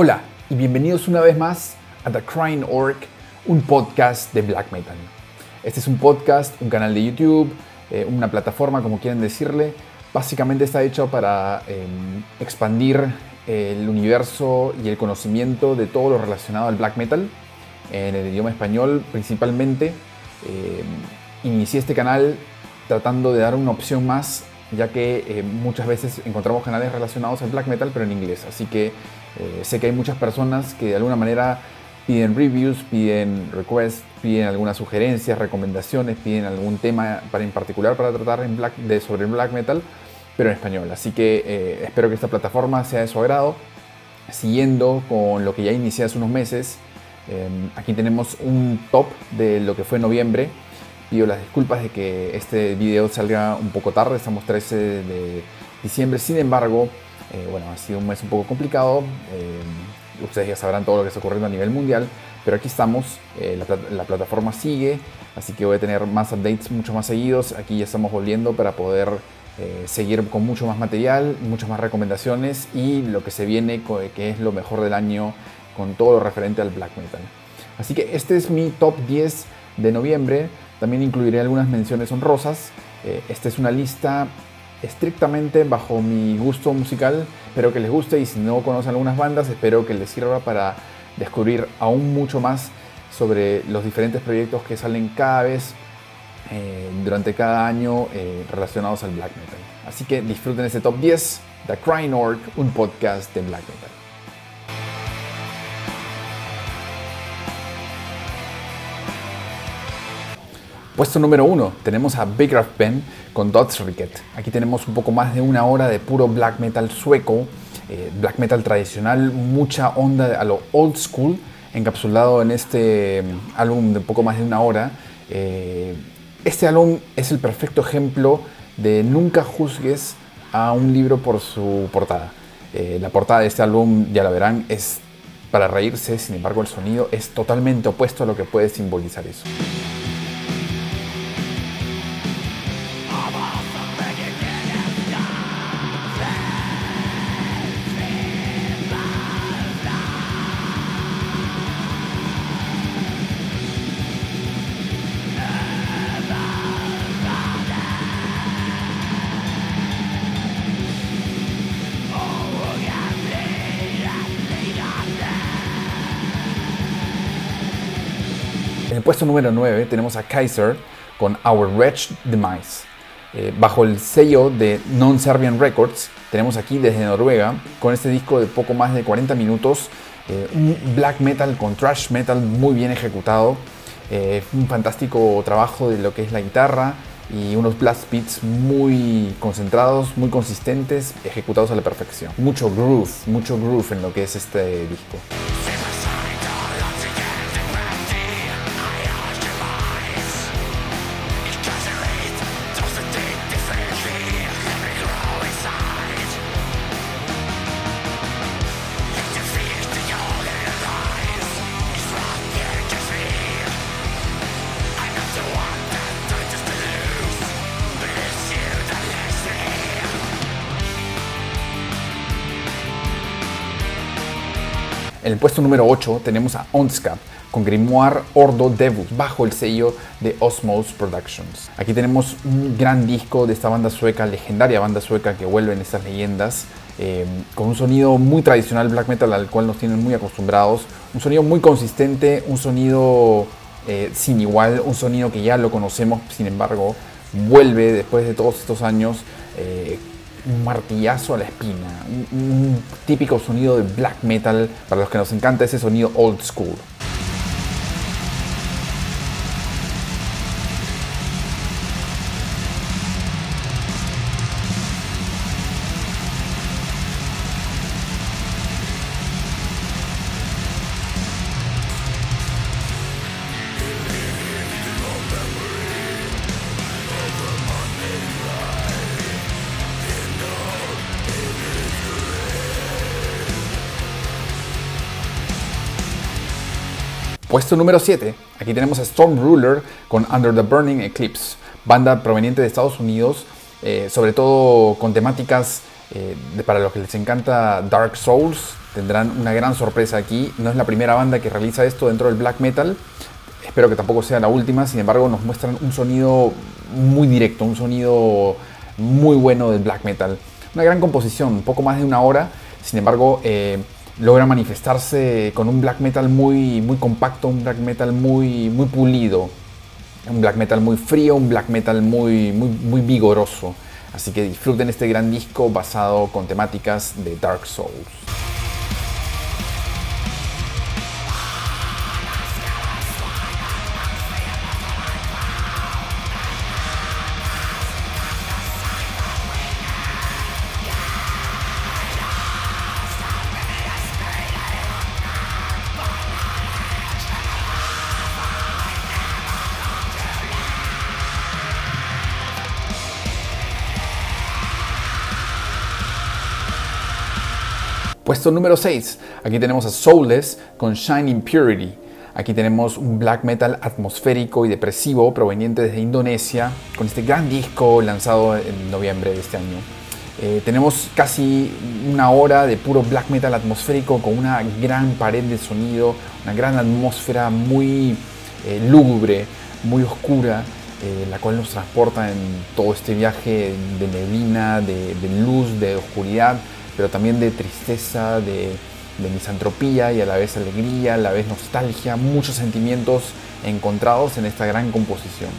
Hola y bienvenidos una vez más a The Crying Orc, un podcast de black metal. Este es un podcast, un canal de YouTube, eh, una plataforma, como quieran decirle. Básicamente está hecho para em, expandir el universo y el conocimiento de todo lo relacionado al black metal en el idioma español principalmente. Em, inicié este canal tratando de dar una opción más ya que eh, muchas veces encontramos canales relacionados al black metal pero en inglés. Así que eh, sé que hay muchas personas que de alguna manera piden reviews, piden requests, piden algunas sugerencias, recomendaciones, piden algún tema para, en particular para tratar sobre el black metal, pero en español. Así que eh, espero que esta plataforma sea de su agrado. Siguiendo con lo que ya inicié hace unos meses, aquí tenemos un top de lo que fue noviembre Pido las disculpas de que este video salga un poco tarde, estamos 13 de diciembre, sin embargo, eh, bueno, ha sido un mes un poco complicado, eh, ustedes ya sabrán todo lo que está ocurriendo a nivel mundial, pero aquí estamos, eh, la, plataforma sigue, así que voy a tener más updates mucho más seguidos, aquí ya estamos volviendo para poder seguir con mucho más material, muchas más recomendaciones y lo que se viene, que es lo mejor del año con todo lo referente al black metal. Así que este es mi top 10 de noviembre. También incluiré algunas menciones honrosas. Esta es una lista estrictamente bajo mi gusto musical. Espero que les guste y si no conocen algunas bandas, espero que les sirva para descubrir aún mucho más sobre los diferentes proyectos que salen cada vez eh, durante cada año eh, relacionados al black metal. Así que disfruten este top 10, The Crying Orc, un podcast de black metal. Puesto número uno, tenemos a Big Rough Ben con. Aquí tenemos un poco más de una hora de puro black metal sueco, eh, black metal tradicional, mucha onda a lo old school, encapsulado en este mm, álbum de poco más de una hora. Eh, este álbum es el perfecto ejemplo de nunca juzgues a un libro por su portada. Eh, la portada de este álbum, ya la verán, es para reírse, sin embargo el sonido es totalmente opuesto a lo que puede simbolizar eso. Puesto número 9 tenemos a Kaiser con Our Wretched Demise. Eh, bajo el sello de Non-Serbian Records, tenemos aquí desde Noruega, con este disco de poco más de 40 minutos, eh, un black metal con thrash metal muy bien ejecutado, eh, un fantástico trabajo de lo que es la guitarra y unos blast beats muy concentrados, muy consistentes, ejecutados a la perfección. Mucho groove, mucho groove en lo que es este disco. En el puesto número 8 tenemos a Onskap con Grimoire Ordo Devus bajo el sello de Osmos Productions. Aquí tenemos un gran disco de esta banda sueca, legendaria banda sueca que vuelve en estas leyendas, eh, con un sonido muy tradicional black metal al cual nos tienen muy acostumbrados, un sonido muy consistente, un sonido eh, sin igual, un sonido que ya lo conocemos, sin embargo, vuelve después de todos estos años. Eh, un martillazo a la espina, un, típico sonido de black metal para los que nos encanta ese sonido old school. Puesto número 7, aquí tenemos a Storm Ruler con Under the Burning Eclipse, banda proveniente de Estados Unidos, eh, sobre todo con temáticas Eh, para los que les encanta Dark Souls, tendrán una gran sorpresa aquí. No es la primera banda que realiza esto dentro del black metal. Espero que tampoco sea la última. Sin embargo, nos muestran un sonido muy directo, un sonido muy bueno del black metal. Una gran composición, un poco más de una hora. Sin embargo, eh, logra manifestarse con un black metal muy, muy compacto, un black metal muy, muy pulido. Un black metal muy frío, un black metal muy, muy, muy vigoroso. Así que disfruten este gran disco basado con temáticas de Dark Souls. Puesto número 6. Aquí tenemos a Soulless con Shining Purity. Aquí tenemos un black metal atmosférico y depresivo proveniente desde Indonesia, con este gran disco lanzado en noviembre de este año. Eh, tenemos casi una hora de puro black metal atmosférico con una gran pared de sonido, una gran atmósfera muy eh, lúgubre, muy oscura, eh, la cual nos transporta en todo este viaje de neblina, de luz, de oscuridad pero también de tristeza, de, misantropía y a la vez alegría, a la vez nostalgia, muchos sentimientos encontrados en esta gran composición.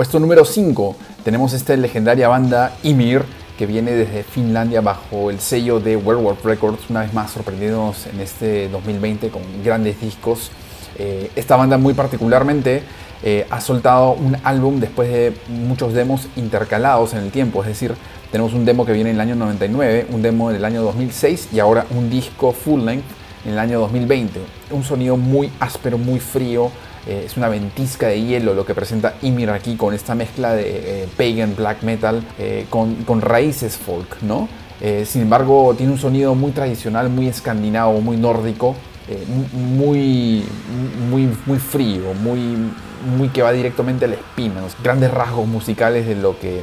Puesto número 5 tenemos esta legendaria banda Ymir que viene desde Finlandia bajo el sello de Werewolf Records, una vez más sorprendidos en este 2020 con grandes discos. Eh, esta banda muy particularmente eh, ha soltado un álbum después de muchos demos intercalados en el tiempo, es decir, tenemos un demo que viene en el año 99, un demo en el año 2006 y ahora un disco full length en el año 2020. Un sonido muy áspero, muy frío, eh, es una ventisca de hielo lo que presenta Ymir aquí con esta mezcla de eh, pagan black metal eh, con, raíces folk, ¿no? sin embargo, tiene un sonido muy tradicional, muy escandinavo, muy nórdico, muy, muy, muy frío, muy, muy que va directamente a la espina. Grandes rasgos musicales de lo que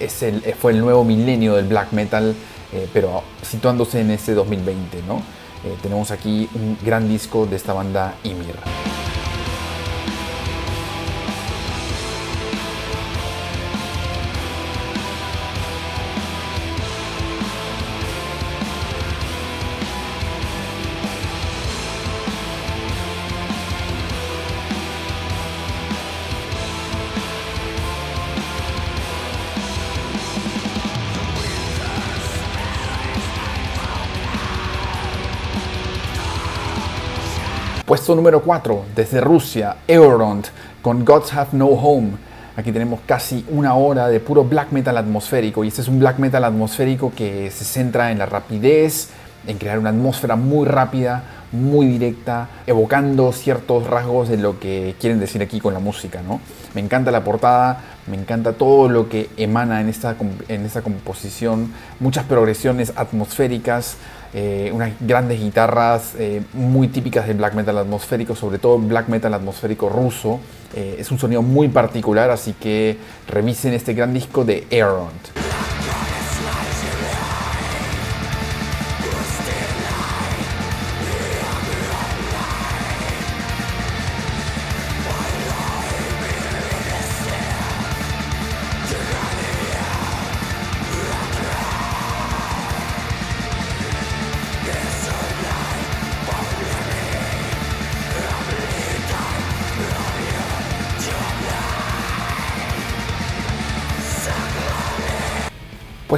es el, fue el nuevo milenio del black metal, pero situándose en este 2020, ¿no? tenemos aquí un gran disco de esta banda Ymir. Puesto número 4, desde Rusia, Eurond con Gods Have No Home. Aquí tenemos casi una hora de puro black metal atmosférico y este es un black metal atmosférico que se centra en la rapidez, en crear una atmósfera muy rápida, muy directa, evocando ciertos rasgos de lo que quieren decir aquí con la música. ¿no? Me encanta la portada, me encanta todo lo que emana en esta, en esta composición, muchas progresiones atmosféricas, eh, unas grandes guitarras eh, muy típicas del black metal atmosférico, sobre todo black metal atmosférico ruso. Eh, es un sonido muy particular, así que revisen este gran disco de Aeront.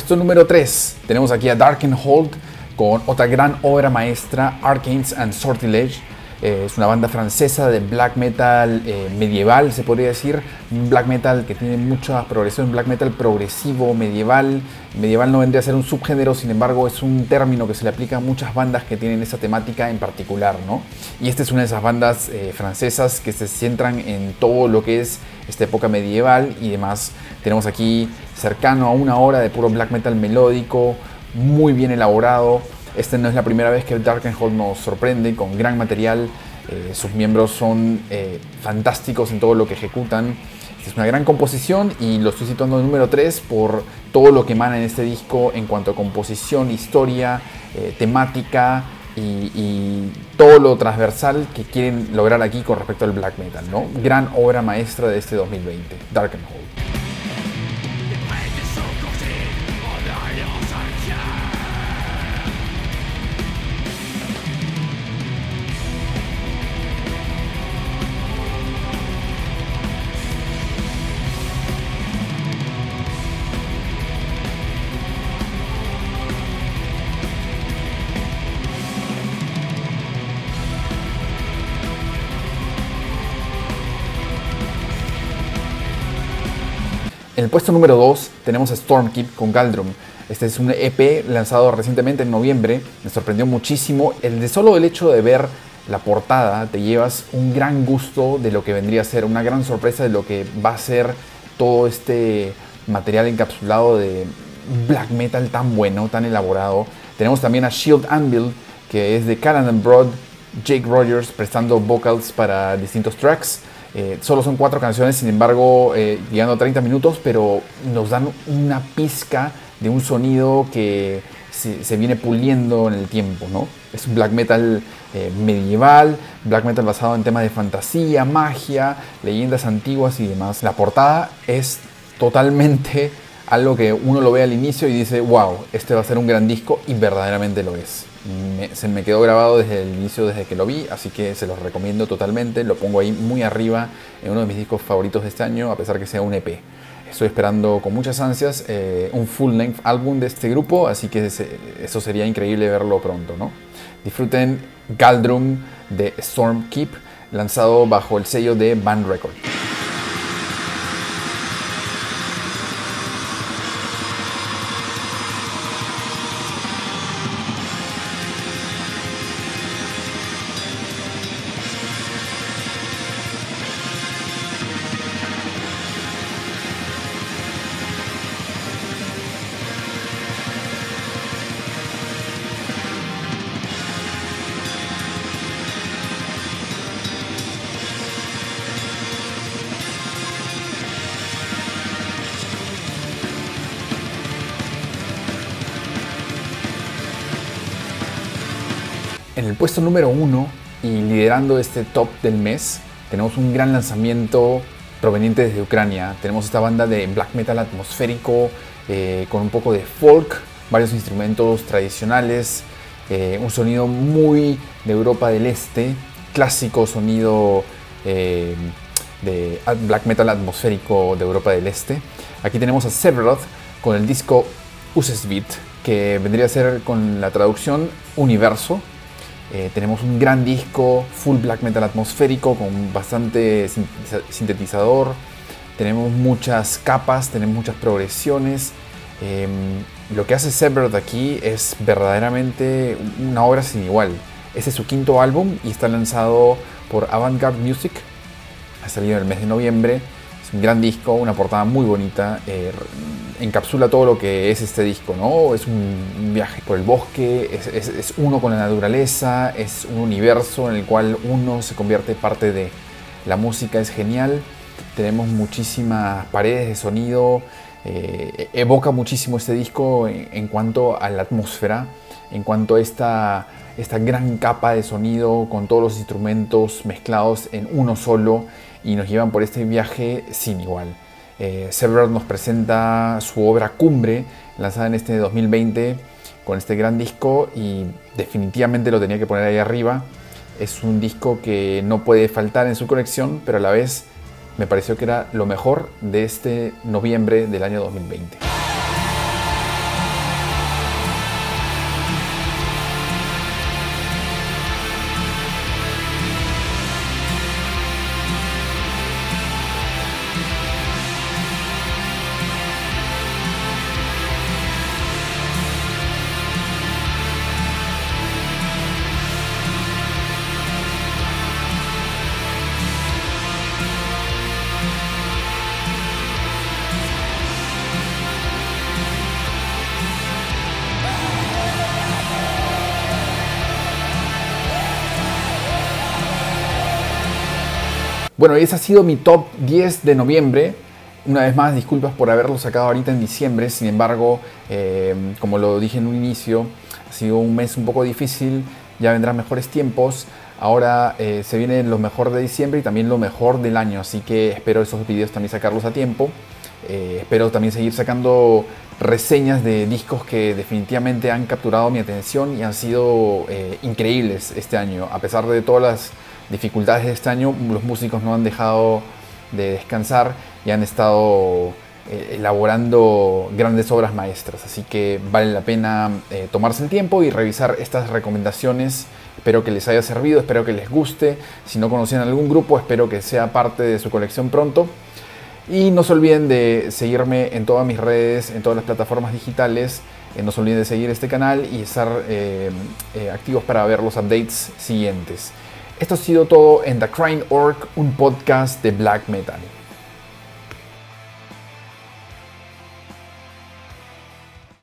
Puesto número 3, tenemos aquí a Dark and Hold con otra gran obra maestra, Arcanes and Sortilege, Eh, es una banda francesa de black metal eh, medieval, se podría decir. Black metal que tiene mucha progresión, black metal progresivo, medieval. Medieval no vendría a ser un subgénero, sin embargo es un término que se le aplica a muchas bandas que tienen esa temática en particular. ¿no? Y esta es una de esas bandas eh, francesas que se centran en todo lo que es esta época medieval y demás. Tenemos aquí cercano a una hora de puro black metal melódico, muy bien elaborado esta no es la primera vez que Darkenhold nos sorprende con gran material. Eh, sus miembros son eh, fantásticos en todo lo que ejecutan. Es una gran composición y lo estoy situando en número 3 por todo lo que emana en este disco en cuanto a composición, historia, eh, temática y, todo lo transversal que quieren lograr aquí con respecto al black metal. ¿no? Gran obra maestra de este 2020, Darkenhold. En el puesto número 2 tenemos a Stormkeep con Galdrum. Este es un EP lanzado recientemente en noviembre. Me sorprendió muchísimo. El de solo el hecho de ver la portada te llevas un gran gusto de lo que vendría a ser, una gran sorpresa de lo que va a ser todo este material encapsulado de black metal tan bueno, tan elaborado. Tenemos también a Shield Anvil, que es de Callan Broad, Jake Rogers prestando vocals para distintos tracks. Eh, solo son cuatro canciones, sin embargo, eh, llegando a 30 minutos, pero nos dan una pizca de un sonido que se, viene puliendo en el tiempo, ¿no? Es un black metal eh, medieval, black metal basado en temas de fantasía, magia, leyendas antiguas y demás. La portada es totalmente algo que uno lo ve al inicio y dice, wow, este va a ser un gran disco y verdaderamente lo es se me quedó grabado desde el inicio, desde que lo vi, así que se los recomiendo totalmente. Lo pongo ahí muy arriba en uno de mis discos favoritos de este año, a pesar que sea un EP. Estoy esperando con muchas ansias eh, un full length álbum de este grupo, así que eso sería increíble verlo pronto. ¿no? Disfruten Galdrum de Stormkeep, lanzado bajo el sello de Band Record. En el puesto número uno y liderando este top del mes, tenemos un gran lanzamiento proveniente desde Ucrania. Tenemos esta banda de black metal atmosférico eh, con un poco de folk, varios instrumentos tradicionales, eh, un sonido muy de Europa del Este, clásico sonido eh, de black metal atmosférico de Europa del Este. Aquí tenemos a Severoth con el disco Usesvit, que vendría a ser con la traducción Universo, eh, tenemos un gran disco, full black metal atmosférico, con bastante sintetizador. Tenemos muchas capas, tenemos muchas progresiones. Em, lo que hace Severed aquí es verdaderamente una obra sin igual. Este es su quinto álbum y está lanzado por Avantgarde Music. Ha salido en el mes de noviembre un gran disco, una portada muy bonita, eh, encapsula todo lo que es este disco, ¿no? Es un viaje por el bosque, es, uno con la naturaleza, es un universo en el cual uno se convierte parte de. La música es genial, tenemos muchísimas paredes de sonido, eh, evoca muchísimo este disco en, cuanto a la atmósfera, en cuanto a esta, esta gran capa de sonido con todos los instrumentos mezclados en uno solo y nos llevan por este viaje sin igual. Eh, nos presenta su obra Cumbre, lanzada en este 2020 con este gran disco y definitivamente lo tenía que poner ahí arriba. Es un disco que no puede faltar en su colección, pero a la vez me pareció que era lo mejor de este noviembre del año 2020. Bueno, ese ha sido mi top 10 de noviembre. Una vez más, disculpas por haberlo sacado ahorita en diciembre. Sin embargo, eh, como lo dije en un inicio, ha sido un mes un poco difícil. Ya vendrán mejores tiempos. Ahora eh, se viene lo mejor de diciembre y también lo mejor del año. Así que espero esos videos también sacarlos a tiempo. Eh, espero también seguir sacando reseñas de discos que definitivamente han capturado mi atención y han sido increíbles este año. A pesar de todas las dificultades de este año, los músicos no han dejado de descansar y han estado eh, elaborando grandes obras maestras. Así que vale la pena eh, tomarse el tiempo y revisar estas recomendaciones. Espero que les haya servido, espero que les guste. Si no conocían algún grupo, espero que sea parte de su colección pronto. Y no se olviden de seguirme en todas mis redes, en todas las plataformas digitales. Eh, no se olviden de seguir este canal y estar activos para ver los updates siguientes. Esto ha sido todo en The Crying Orc, un podcast de black metal.